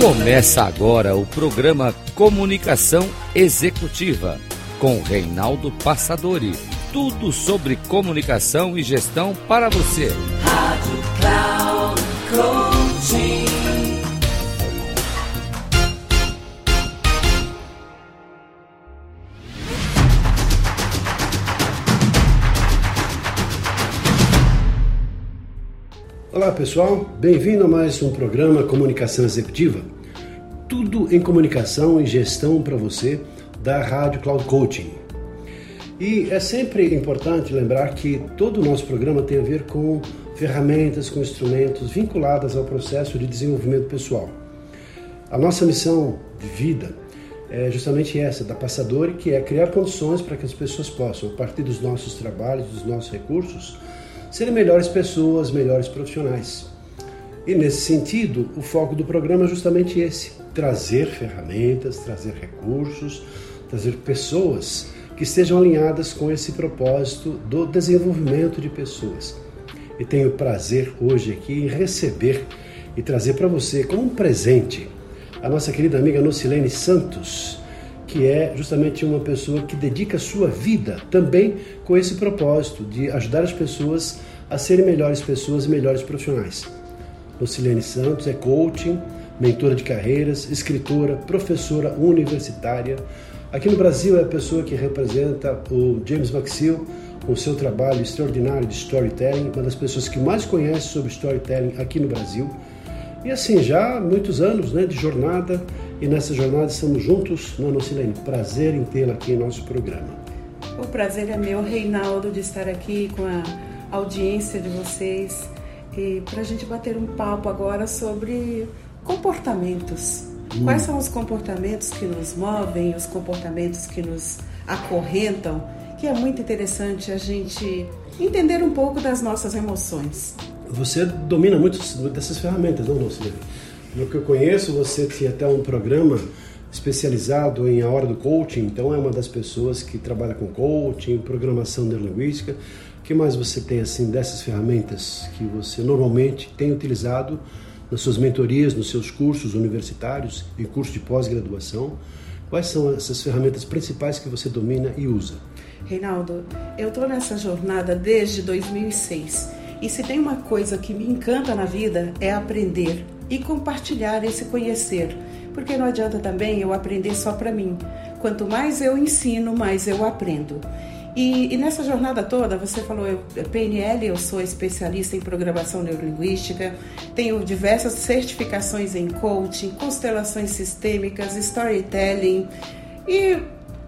Começa agora o programa Comunicação Executiva com Reinaldo Passadori. Tudo sobre comunicação e gestão para você. Rádio Cloud Coaching. Olá pessoal, bem-vindo a mais um programa Comunicação Executiva. Tudo em comunicação e gestão para você da Rádio Cloud Coaching. E é sempre importante lembrar que todo o nosso programa tem a ver com ferramentas, com instrumentos vinculadas ao processo de desenvolvimento pessoal. A nossa missão de vida é justamente essa, da Passadori, que é criar condições para que as pessoas possam, a partir dos nossos trabalhos, dos nossos recursos, serem melhores pessoas, melhores profissionais. E nesse sentido, o foco do programa é justamente esse: trazer ferramentas, trazer recursos, trazer pessoas que estejam alinhadas com esse propósito do desenvolvimento de pessoas. E tenho o prazer hoje aqui em receber e trazer para você como um presente a nossa querida amiga Nocilene Santos, que é justamente uma pessoa que dedica sua vida também com esse propósito de ajudar as pessoas a serem melhores pessoas e melhores profissionais. Lucilene Santos é coaching, mentora de carreiras, escritora, professora universitária. Aqui no Brasil é a pessoa que representa o James Maxill com seu trabalho extraordinário de storytelling, uma das pessoas que mais conhece sobre storytelling aqui no Brasil. E assim, já há muitos anos né, de jornada, e nessa jornada estamos juntos, Nano Silene. Prazer em tê-la aqui em nosso programa. O prazer é meu, Reinaldo, de estar aqui com a audiência de vocês e para a gente bater um papo agora sobre comportamentos. Hum. Quais são os comportamentos que nos movem, os comportamentos que nos acorrentam, que é muito interessante a gente entender um pouco das nossas emoções. Você domina muito dessas ferramentas, não, não, Silvia? No que eu conheço, você tinha até um programa especializado em A Hora do Coaching, então é uma das pessoas que trabalha com coaching, programação neurolinguística. O que mais você tem assim dessas ferramentas que você normalmente tem utilizado nas suas mentorias, nos seus cursos universitários e cursos de pós-graduação? Quais são essas ferramentas principais que você domina e usa? Reinaldo, eu estou nessa jornada desde 2006 e se tem uma coisa que me encanta na vida é aprender e compartilhar esse conhecer, porque não adianta também eu aprender só para mim. Quanto mais eu ensino, mais eu aprendo. E, e, nessa jornada toda, você falou eu, PNL, eu sou especialista em programação neurolinguística, tenho diversas certificações em coaching, constelações sistêmicas, storytelling e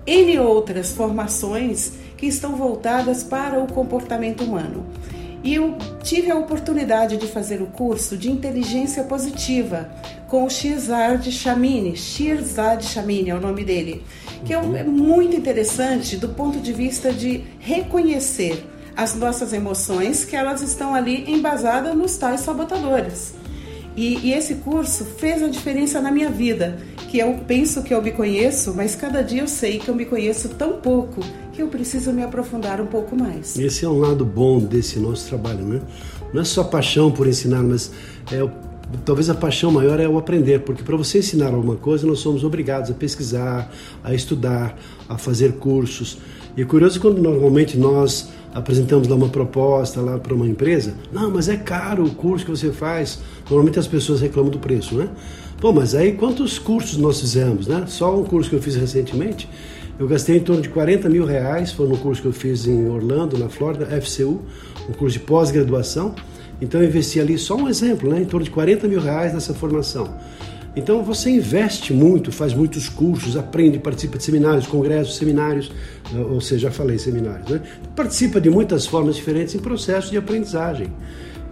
N outras formações que estão voltadas para o comportamento humano. E eu tive a oportunidade de fazer o curso de inteligência positiva com o Shirzad Chamini. Shirzad Chamini é o nome dele, que é, é muito interessante do ponto de vista de reconhecer as nossas emoções, que elas estão ali embasadas nos tais sabotadores. E, e, esse curso fez a diferença na minha vida, que eu penso que eu me conheço, mas cada dia eu sei que eu me conheço tão pouco que eu preciso me aprofundar um pouco mais. Esse é um lado bom desse nosso trabalho, né? Não é só paixão por ensinar, mas é talvez a paixão maior é o aprender, porque para você ensinar alguma coisa, nós somos obrigados a pesquisar, a estudar, a fazer cursos. E é curioso quando normalmente nós apresentamos lá uma proposta lá para uma empresa, não, mas é caro o curso que você faz. Normalmente as pessoas reclamam do preço, né? Pô, mas aí quantos cursos nós fizemos, né? Só um curso que eu fiz recentemente, eu gastei em torno de 40 mil reais, foi no curso que eu fiz em Orlando, na Flórida, FCU, um curso de pós-graduação. Então eu investi ali só um exemplo, né, em torno de 40 mil reais nessa formação. Então você investe muito, faz muitos cursos, aprende, participa de seminários, congressos, seminários, ou seja, já falei seminários, né? Participa de muitas formas diferentes em processos de aprendizagem.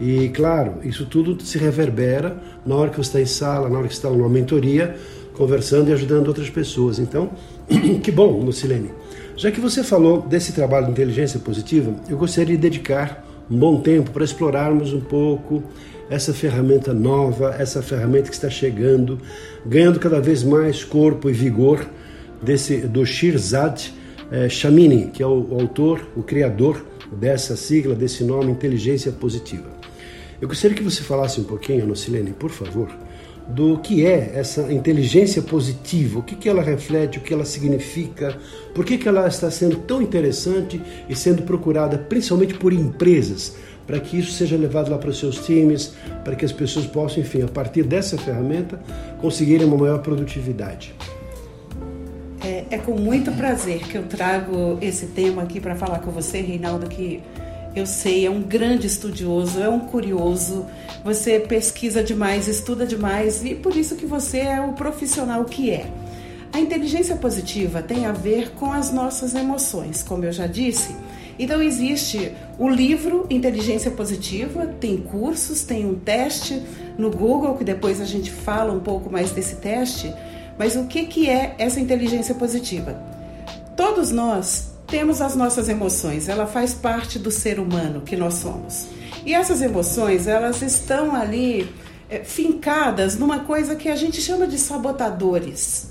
E claro, isso tudo se reverbera na hora que você está em sala, na hora que você está numa mentoria, conversando e ajudando outras pessoas. Então, que bom, Lucilene. Já que você falou desse trabalho de inteligência positiva, eu gostaria de dedicar um bom tempo para explorarmos um pouco essa ferramenta nova, essa ferramenta que está chegando, ganhando cada vez mais corpo e vigor desse do Shirzad eh, Shamini, que é o, autor, o criador dessa sigla, desse nome, inteligência positiva. Eu gostaria que você falasse um pouquinho, Nocilene, por favor, do que é essa inteligência positiva, o que, que ela reflete, o que ela significa, por que, que ela está sendo tão interessante e sendo procurada principalmente por empresas, para que isso seja levado lá para os seus times, para que as pessoas possam, enfim, a partir dessa ferramenta, conseguirem uma maior produtividade. É, é com muito prazer que eu trago esse tema aqui para falar com você, Reinaldo, que eu sei, é um grande estudioso, é um curioso, você pesquisa demais, estuda demais e por isso que você é o profissional que é. A inteligência positiva tem a ver com as nossas emoções, como eu já disse. Então existe o livro Inteligência Positiva, tem cursos, tem um teste no Google que depois a gente fala um pouco mais desse teste. Mas o que, que é essa inteligência positiva? Todos nós temos as nossas emoções, ela faz parte do ser humano que nós somos. E essas emoções, elas estão ali é, fincadas numa coisa que a gente chama de sabotadores.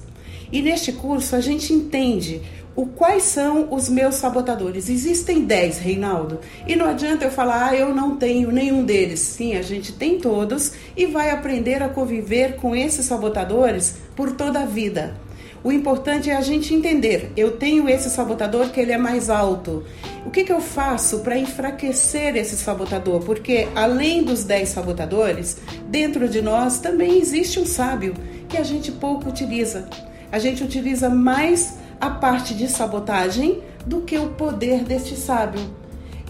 E neste curso a gente entende o quais são os meus sabotadores. Existem 10, Reinaldo. E não adianta eu falar, ah, eu não tenho nenhum deles. Sim, a gente tem todos e vai aprender a conviver com esses sabotadores por toda a vida. O importante é a gente entender. Eu tenho esse sabotador que ele é mais alto. O que, que eu faço para enfraquecer esse sabotador? Porque além dos 10 sabotadores, dentro de nós também existe um sábio que a gente pouco utiliza. A gente utiliza mais a parte de sabotagem do que o poder deste sábio.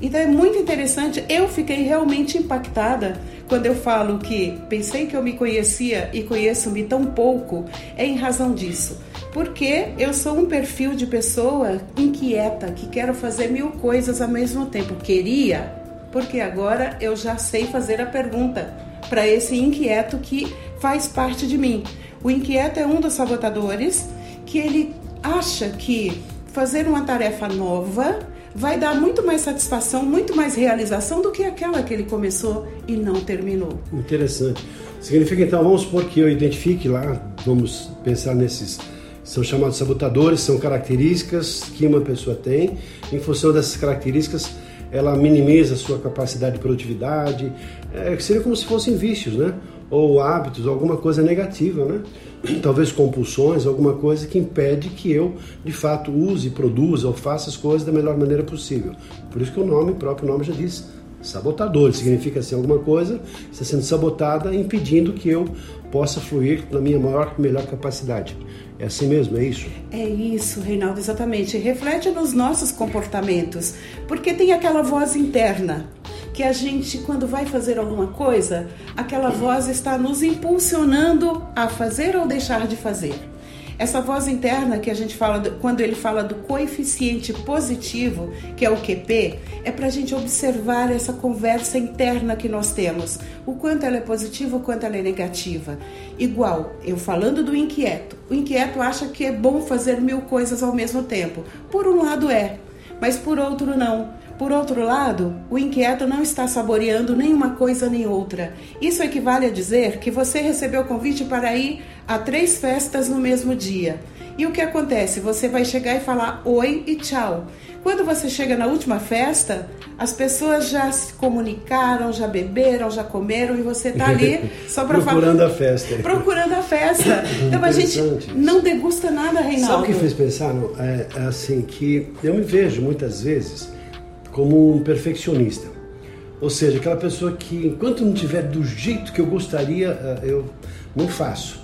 Então é muito interessante. Eu fiquei realmente impactada quando eu falo que pensei que eu me conhecia e conheço-me tão pouco. É em razão disso. Porque eu sou um perfil de pessoa inquieta, que quero fazer mil coisas ao mesmo tempo. Queria, porque agora eu já sei fazer a pergunta para esse inquieto que faz parte de mim. O inquieto é um dos sabotadores que ele acha que fazer uma tarefa nova vai dar muito mais satisfação, muito mais realização do que aquela que ele começou e não terminou. Interessante. Significa então, vamos supor que eu identifique lá, vamos pensar nesses são chamados sabotadores, são características que uma pessoa tem. Em função dessas características, ela minimiza a sua capacidade de produtividade. É, seria como se fossem vícios, né? Ou hábitos, alguma coisa negativa, né? Talvez compulsões, alguma coisa que impede que eu, de fato, use, produza ou faça as coisas da melhor maneira possível. Por isso que o nome, o próprio nome já diz sabotador, significa assim alguma coisa está sendo sabotada, impedindo que eu possa fluir na minha maior, melhor capacidade. É assim mesmo, é isso? É isso, Reinaldo, exatamente. Reflete nos nossos comportamentos, porque tem aquela voz interna que a gente, quando vai fazer alguma coisa, aquela voz está nos impulsionando a fazer ou deixar de fazer. Essa voz interna que a gente fala, quando ele fala do coeficiente positivo, que é o QP, é para a gente observar essa conversa interna que nós temos. O quanto ela é positiva, o quanto ela é negativa. Igual, eu falando do inquieto. O inquieto acha que é bom fazer mil coisas ao mesmo tempo. Por um lado é, mas por outro não. Por outro lado, o inquieto não está saboreando nenhuma coisa nem outra. Isso equivale a dizer que você recebeu o convite para ir a três festas no mesmo dia. E o que acontece? Você vai chegar e falar oi e tchau. Quando você chega na última festa, as pessoas já se comunicaram, já beberam, já comeram e você está ali só para falar. Procurando a festa. Procurando a festa. Então a gente não degusta nada, Reinaldo. Sabe o que fez pensar? É, é assim que eu me vejo muitas vezes como um perfeccionista. Ou seja, aquela pessoa que enquanto não tiver do jeito que eu gostaria, eh, eu não faço.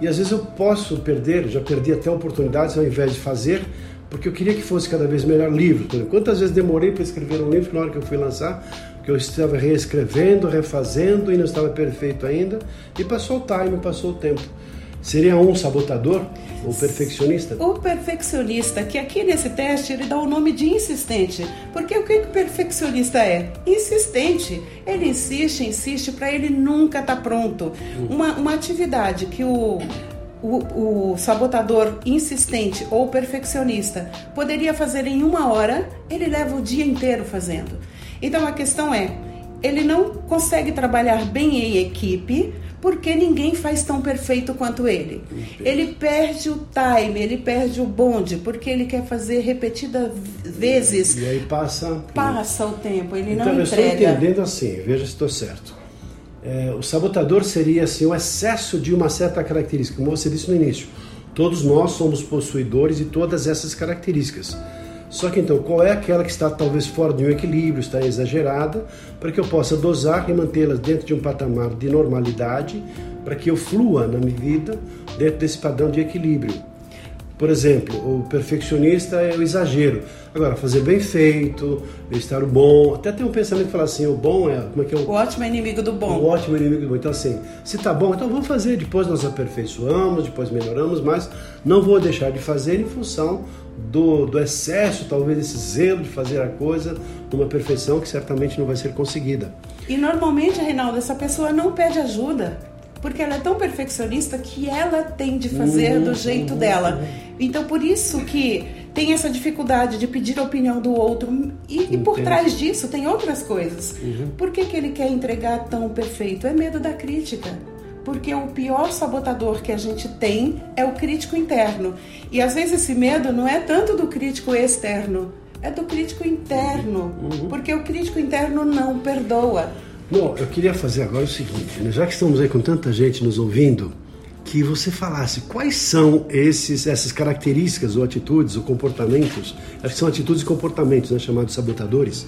E às vezes eu posso perder, já perdi até oportunidades ao invés de fazer, porque eu queria que fosse cada vez melhor livro. Quantas vezes demorei para escrever um livro na hora que eu fui lançar, que eu estava reescrevendo, refazendo e não estava perfeito ainda, e passou o time, passou o tempo. Seria um sabotador ou perfeccionista? O perfeccionista, que aqui nesse teste ele dá o nome de insistente. Porque o que o perfeccionista é? Insistente. Ele insiste, insiste para ele nunca estar tá pronto. Uma, uma atividade que o, o, o, sabotador insistente ou perfeccionista poderia fazer em uma hora, ele leva o dia inteiro fazendo. Então a questão é, ele não consegue trabalhar bem em equipe porque ninguém faz tão perfeito quanto ele. Ele perde o time, ele perde o bonde, porque ele quer fazer repetidas vezes. E aí passa. Passa o tempo, ele então, não eu entrega. Estou entendendo assim, veja se estou certo. É, o sabotador seria assim, o excesso de uma certa característica, como você disse no início. Todos nós somos possuidores de todas essas características. Só que então, qual é aquela que está talvez fora de um equilíbrio, está exagerada, para que eu possa dosar e mantê-las dentro de um patamar de normalidade, para que eu flua na minha vida dentro desse padrão de equilíbrio. Por exemplo, o perfeccionista é o exagero. Agora, fazer bem feito, estar o bom. Até tem um pensamento que fala assim: o bom é. Como é que é o, o ótimo é inimigo do bom. O ótimo é inimigo do bom. Então, assim, se tá bom, então vamos fazer. Depois nós aperfeiçoamos, depois melhoramos, mas não vou deixar de fazer em função do, do excesso, talvez, desse zelo de fazer a coisa numa perfeição que certamente não vai ser conseguida. E normalmente, Reinaldo, essa pessoa não pede ajuda porque ela é tão perfeccionista que ela tem de fazer uhum, do jeito uhum, dela. Uhum. Então, por isso que tem essa dificuldade de pedir a opinião do outro. E, e por trás disso tem outras coisas. Uhum. Por que, que ele quer entregar tão perfeito? É medo da crítica. Porque o pior sabotador que a gente tem é o crítico interno. E às vezes esse medo não é tanto do crítico externo, é do crítico interno. Uhum. Porque o crítico interno não perdoa. Bom, eu queria fazer agora o seguinte, né? já que estamos aí com tanta gente nos ouvindo, que você falasse quais são esses, essas características ou atitudes ou comportamentos, acho que são atitudes e comportamentos, né, chamados sabotadores,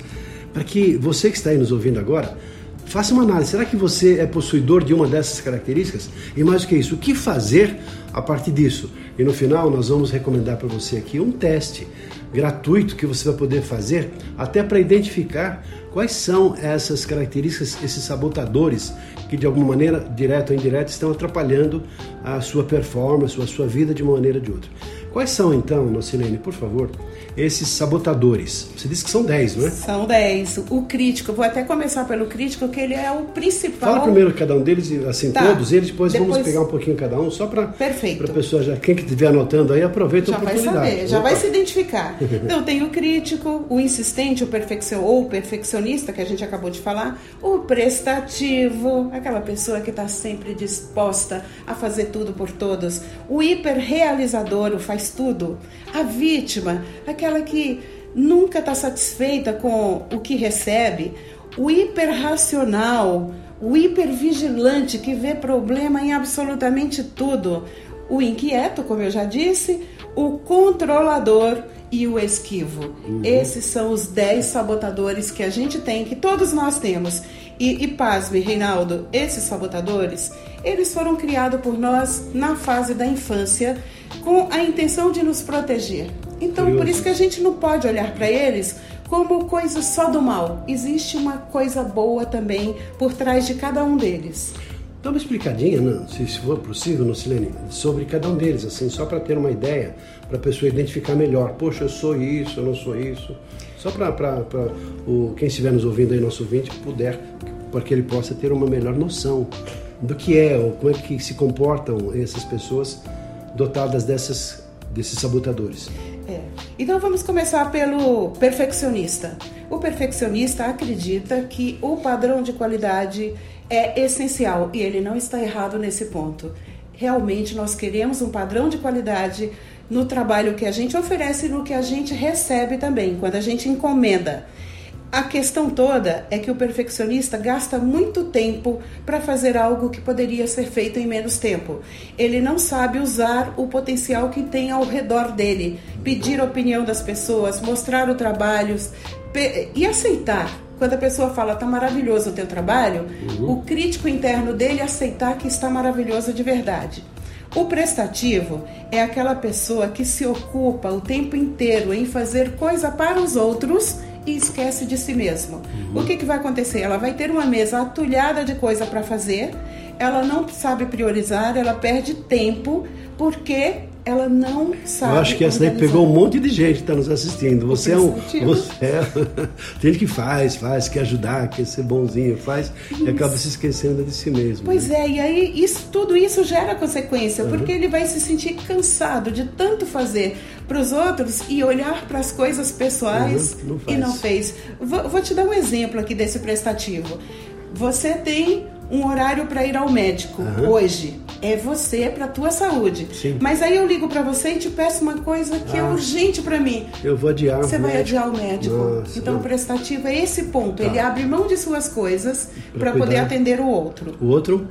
para que você que está aí nos ouvindo agora faça uma análise. Será que você é possuidor de uma dessas características? E mais do que isso, o que fazer a partir disso? E no final nós vamos recomendar para você aqui um teste gratuito que você vai poder fazer até para identificar Quais são essas características, esses sabotadores que de alguma maneira, direta ou indireta, estão atrapalhando a sua performance, a sua vida de uma maneira ou de outra? Quais são então, Nocilene, por favor, esses sabotadores? Você disse que são 10, não é? São 10. O crítico, vou até começar pelo crítico, que ele é o principal. Fala primeiro cada um deles, assim, tá. todos eles, depois, depois, vamos pegar um pouquinho cada um, só para a pessoa já, quem que estiver anotando aí, aproveita já a oportunidade. Vai saber, já vai se identificar. então, tem o crítico, o insistente, o perfeccion, ou o perfeccionista, que a gente acabou de falar, o prestativo, aquela pessoa que está sempre disposta a fazer tudo por todos, o hiperrealizador, o faz tudo, a vítima, aquela aquela que nunca está satisfeita com o que recebe, o hiperracional, o hipervigilante que vê problema em absolutamente tudo, o inquieto, como eu já disse, o controlador e o esquivo. Uhum. Esses são os 10 sabotadores que a gente tem, que todos nós temos. E, e pasme, Reinaldo, esses sabotadores, eles foram criados por nós na fase da infância com a intenção de nos proteger. Então, Curioso. por isso que a gente não pode olhar para eles como coisa só do mal. Existe uma coisa boa também por trás de cada um deles. Dá uma explicadinha, não, se for possível, Lucilene, sobre cada um deles, assim, só para ter uma ideia, para a pessoa identificar melhor. Poxa, eu sou isso, eu não sou isso. Só para quem estiver nos ouvindo aí, nosso ouvinte, puder, para que ele possa ter uma melhor noção do que é, ou como é que se comportam essas pessoas dotadas dessas, desses sabotadores. É. Então vamos começar pelo perfeccionista. O perfeccionista acredita que o padrão de qualidade é essencial e ele não está errado nesse ponto. Realmente nós queremos um padrão de qualidade no trabalho que a gente oferece e no que a gente recebe também, quando a gente encomenda. A questão toda é que o perfeccionista gasta muito tempo para fazer algo que poderia ser feito em menos tempo. Ele não sabe usar o potencial que tem ao redor dele, pedir a opinião das pessoas, mostrar o trabalho e aceitar. Quando a pessoa fala tá maravilhoso o teu trabalho, uhum. o crítico interno dele aceitar que está maravilhoso de verdade. O prestativo é aquela pessoa que se ocupa o tempo inteiro em fazer coisa para os outros e esquece de si mesmo. Uhum. O que, que vai acontecer? Ela vai ter uma mesa atulhada de coisa para fazer, ela não sabe priorizar, ela perde tempo porque ela não sabe. Eu acho que essa daí pegou um monte de gente que está nos assistindo. Você é um. Você é, tem gente que faz, faz, quer ajudar, quer ser bonzinho, faz isso. e acaba se esquecendo de si mesmo. Pois né? é, e aí isso, tudo isso gera consequência, uhum. porque ele vai se sentir cansado de tanto fazer para os outros e olhar para as coisas pessoais uhum, não e não fez. Vou, vou te dar um exemplo aqui desse prestativo. Você tem um horário para ir ao médico uhum. hoje é você para tua saúde. Sim. Mas aí eu ligo para você e te peço uma coisa que é Ah. urgente para mim. Eu vou adiar Você vai médico. adiar o médico. Nossa, então não. o prestativo é esse ponto. Tá. Ele abre mão de suas coisas para poder atender o outro. O outro?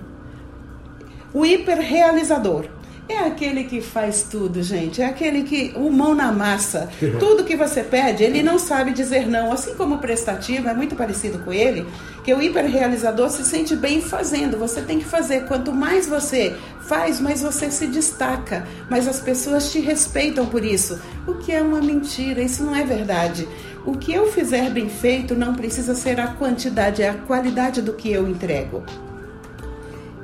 O hiperrealizador. É aquele que faz tudo, gente. É aquele que. O mão na massa. Tudo que você pede, ele não sabe dizer não. Assim como o prestativo é muito parecido com ele, que o hiperrealizador se sente bem fazendo. Você tem que fazer. Quanto mais você faz, mais você se destaca. Mas as pessoas te respeitam por isso. O que é uma mentira, isso não é verdade. O que eu fizer bem feito não precisa ser a quantidade, é a qualidade do que eu entrego.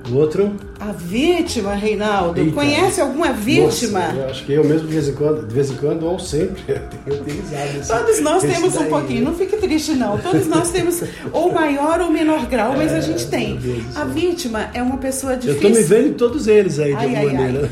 O outro? A vítima, Reinaldo. Eita. Conhece alguma vítima? Nossa, eu acho que eu mesmo de vez em quando, de vez em quando ou sempre, eu tenho utilizado esse Todos nós temos um daí, pouquinho, né? não fique triste não. Todos nós temos ou maior ou menor grau, mas a gente tem. É. A vítima é uma pessoa Eu difícil. tô me vendo em todos eles aí, de Ai, alguma ai, ai. maneira.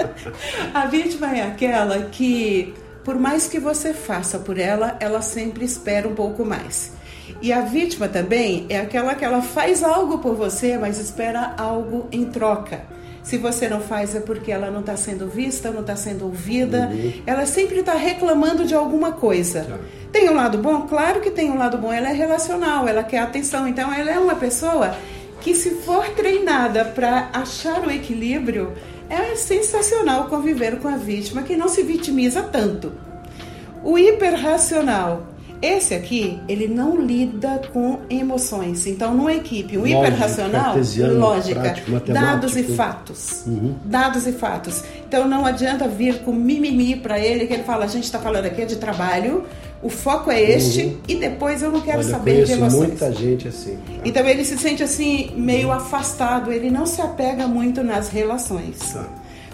A vítima é aquela que, por mais que você faça por ela, ela sempre espera um pouco mais. E a vítima também é aquela que ela faz algo por você, mas espera algo em troca. Se você não faz é porque ela não está sendo vista, não está sendo ouvida. Ela sempre está reclamando de alguma coisa. Tá. Tem um lado bom? Claro que tem um lado bom. Ela é relacional, ela quer atenção. Então, ela é uma pessoa que, se for treinada para achar o equilíbrio, é sensacional conviver com a vítima que não se vitimiza tanto. O hiperracional. Esse aqui, ele não lida com emoções. Então, numa equipe, o Lógica, hiperracional, lógica, prático, dados e fatos. Dados e fatos. Então, não adianta vir com mimimi para ele, que ele fala, a gente está falando aqui é de trabalho, o foco é este, e depois eu não quero Olha, saber de emoções. muita gente assim. tá? Então ele se sente assim, meio afastado, ele não se apega muito nas relações. Tá.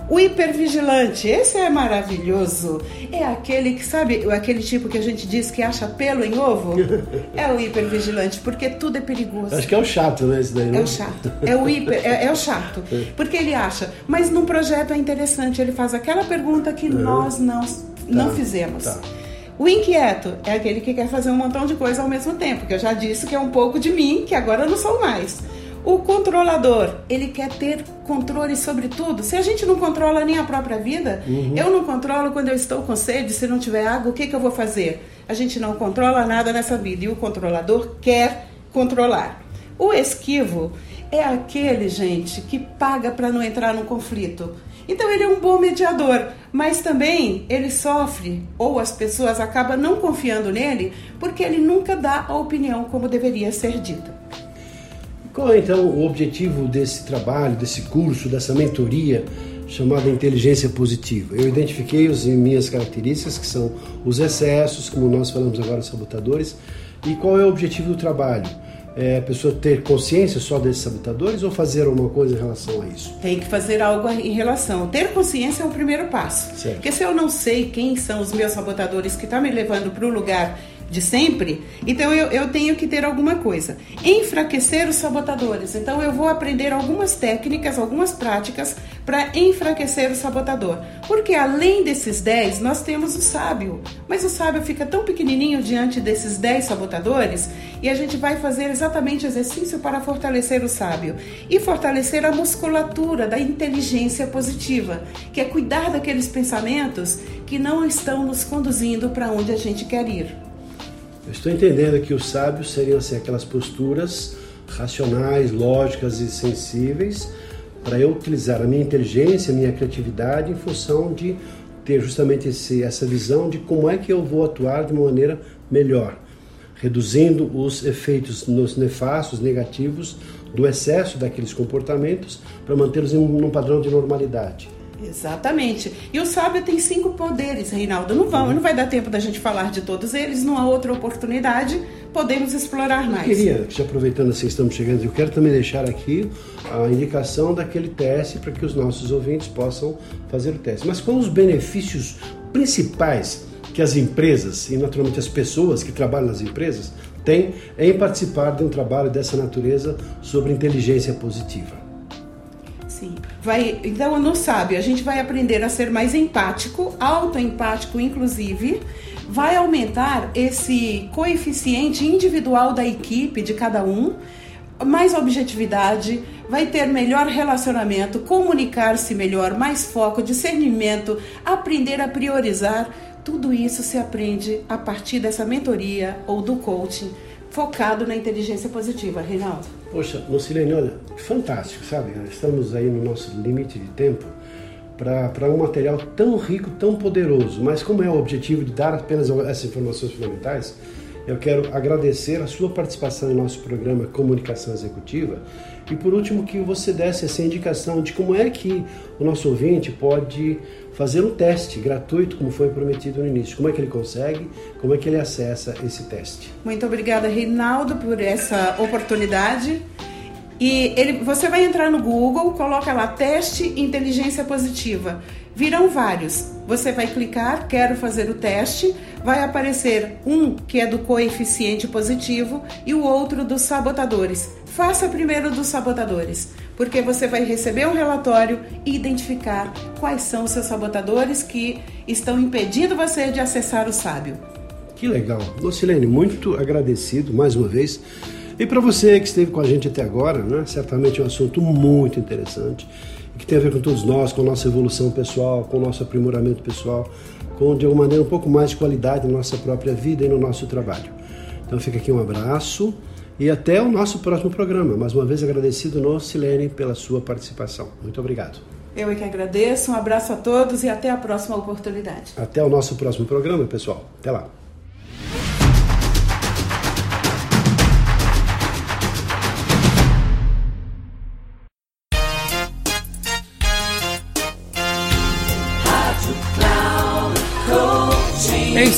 O hipervigilante, esse é maravilhoso. É aquele que, sabe, aquele tipo que a gente diz que acha pelo em ovo? É o hipervigilante, porque tudo é perigoso. Acho que é o chato, né? Esse daí, né? É o chato. É o hiper, é, é o chato. Porque ele acha, mas num projeto é interessante, ele faz aquela pergunta que nós não, não fizemos. tá. O inquieto é aquele que quer fazer um montão de coisa ao mesmo tempo, que eu já disse que é um pouco de mim, que agora eu não sou mais. O controlador, ele quer ter controle sobre tudo. Se a gente não controla nem a própria vida, eu não controlo quando eu estou com sede, se não tiver água, o que, que eu vou fazer? A gente não controla nada nessa vida e o controlador quer controlar. O esquivo é aquele, gente, que paga para não entrar num conflito. Então ele é um bom mediador, mas também ele sofre, ou as pessoas acabam não confiando nele, porque ele nunca dá a opinião como deveria ser dita. Qual é então o objetivo desse trabalho, desse curso, dessa mentoria chamada inteligência positiva? Eu identifiquei as minhas características, que são os excessos, como nós falamos agora, os sabotadores. E qual é o objetivo do trabalho? É a pessoa ter consciência só desses sabotadores ou fazer alguma coisa em relação a isso? Tem que fazer algo em relação. Ter consciência é o primeiro passo. Certo. Porque se eu não sei quem são os meus sabotadores que estão me levando para o lugar de sempre, então eu, eu tenho que ter alguma coisa. Enfraquecer os sabotadores. Então eu vou aprender algumas técnicas, algumas práticas para enfraquecer o sabotador. Porque além desses 10, nós temos o sábio. Mas o sábio fica tão pequenininho diante desses 10 sabotadores e a gente vai fazer exatamente exercício para fortalecer o sábio e fortalecer a musculatura da inteligência positiva, que é cuidar daqueles pensamentos que não estão nos conduzindo para onde a gente quer ir. Eu estou entendendo que os sábios seriam assim, aquelas posturas racionais, lógicas e sensíveis para eu utilizar a minha inteligência, a minha criatividade em função de ter justamente esse, essa visão de como é que eu vou atuar de uma maneira melhor, reduzindo os efeitos nos nefastos, negativos do excesso daqueles comportamentos para mantê-los em um, padrão de normalidade. Exatamente. E o sábio tem cinco poderes, Reinaldo. Não, vamos, não vai dar tempo da gente falar de todos eles. Numa outra oportunidade, podemos explorar mais. Eu queria, já aproveitando assim que estamos chegando, eu quero também deixar aqui a indicação daquele teste para que os nossos ouvintes possam fazer o teste. Mas quais os benefícios principais que as empresas e naturalmente as pessoas que trabalham nas empresas têm em participar de um trabalho dessa natureza sobre inteligência positiva? Sim. Vai, então, no sábio, a gente vai aprender a ser mais empático, autoempático, inclusive. Vai aumentar esse coeficiente individual da equipe, de cada um. mais objetividade, vai ter melhor relacionamento, comunicar-se melhor, mais foco, discernimento, aprender a priorizar. Tudo isso se aprende a partir dessa mentoria ou do coaching focado na inteligência positiva, Reinaldo. Poxa, Lucilene, olha, fantástico, sabe? Estamos aí no nosso limite de tempo para um material tão rico, tão poderoso. Mas como é o objetivo de dar apenas essas informações fundamentais, eu quero agradecer a sua participação no nosso programa Comunicação Executiva e por último que você desse essa indicação de como é que o nosso ouvinte pode fazer um teste gratuito, como foi prometido no início. Como é que ele consegue? Como é que ele acessa esse teste? Muito obrigada, Reinaldo, por essa oportunidade. E ele, você vai entrar no Google, coloca lá teste inteligência positiva. Virão vários. Você vai clicar, quero fazer o teste, vai aparecer um que é do coeficiente positivo e o outro dos sabotadores. Faça primeiro dos sabotadores, porque você vai receber um relatório e identificar quais são os seus sabotadores que estão impedindo você de acessar o sábio. Que legal. Lucilene, muito agradecido mais uma vez. E para você que esteve com a gente até agora, né, certamente é um assunto muito interessante que tem a ver com todos nós, com a nossa evolução pessoal, com o nosso aprimoramento pessoal, com de alguma maneira um pouco mais de qualidade na nossa própria vida e no nosso trabalho. Então fica aqui um abraço e até o nosso próximo programa. Mais uma vez agradecido no Silene pela sua participação. Muito obrigado. Eu é que agradeço, um abraço a todos e até a próxima oportunidade. Até o nosso próximo programa, pessoal. Até lá.